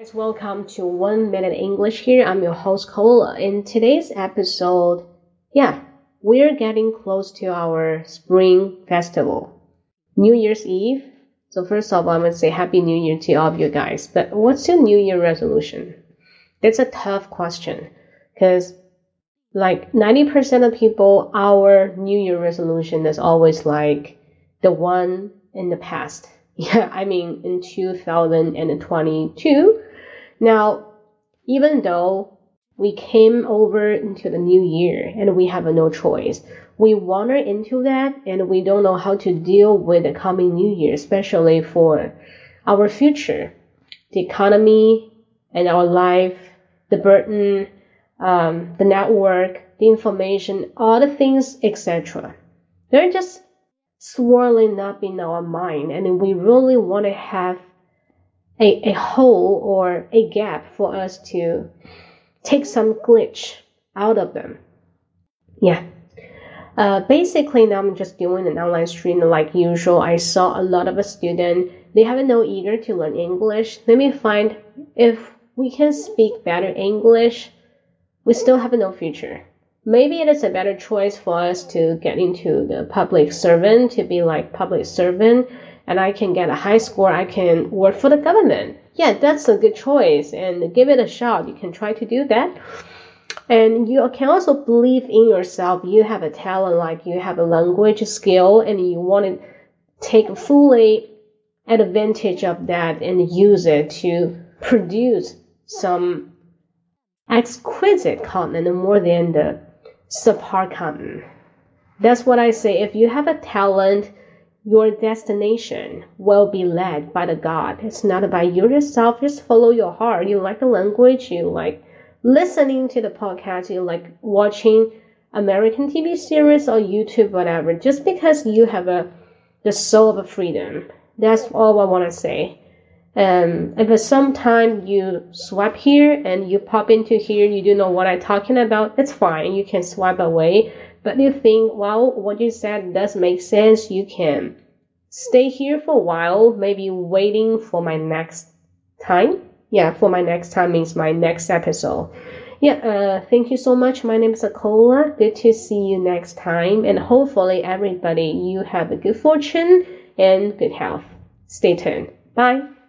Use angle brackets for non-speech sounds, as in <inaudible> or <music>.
Guys, welcome to One Minute English here. I'm your host Cola. In today's episode, yeah, we're getting close to our spring festival, New Year's Eve. So first of all, I'm gonna say Happy New Year to all of you guys. But what's your New Year resolution? That's a tough question because like 90% of people, our New Year resolution is always like the one in the past. <laughs> Yeah, I mean in 2022 now, even though we came over into the new year and we have no choice, we wander into that and we don't know how to deal with the coming new year, especially for our future, the economy and our life, the burden, um, the network, the information, all the things, etc. They're just swirling up in our mind, and we really want to have a, a hole or a gap for us to take some glitch out of them. Yeah. Uh, basically, now I'm just doing an online stream like usual. I saw a lot of a student, they have no eager to learn English. Let me find if we can speak better English, we still have no future. Maybe it is a better choice for us to get into the public servant, to be like public servant and I can get a high score, I can work for the government. Yeah, that's a good choice and give it a shot. You can try to do that. And you can also believe in yourself. You have a talent, like you have a language skill, and you want to take fully advantage of that and use it to produce some exquisite content more than the subpar content. That's what I say. If you have a talent, your destination will be led by the God. It's not by you yourself. Just follow your heart. You like the language. You like listening to the podcast. You like watching American TV series or YouTube, whatever. Just because you have a the soul of freedom. That's all I want to say. Um, if at some time you swipe here and you pop into here, you do know what I'm talking about, it's fine. You can swipe away. But you think, well, what you said does make sense, you can stay here for a while, maybe waiting for my next time. Yeah, for my next time means my next episode. Yeah, uh, thank you so much. My name is Akola. Good to see you next time. And hopefully, everybody, you have a good fortune and good health. Stay tuned. Bye.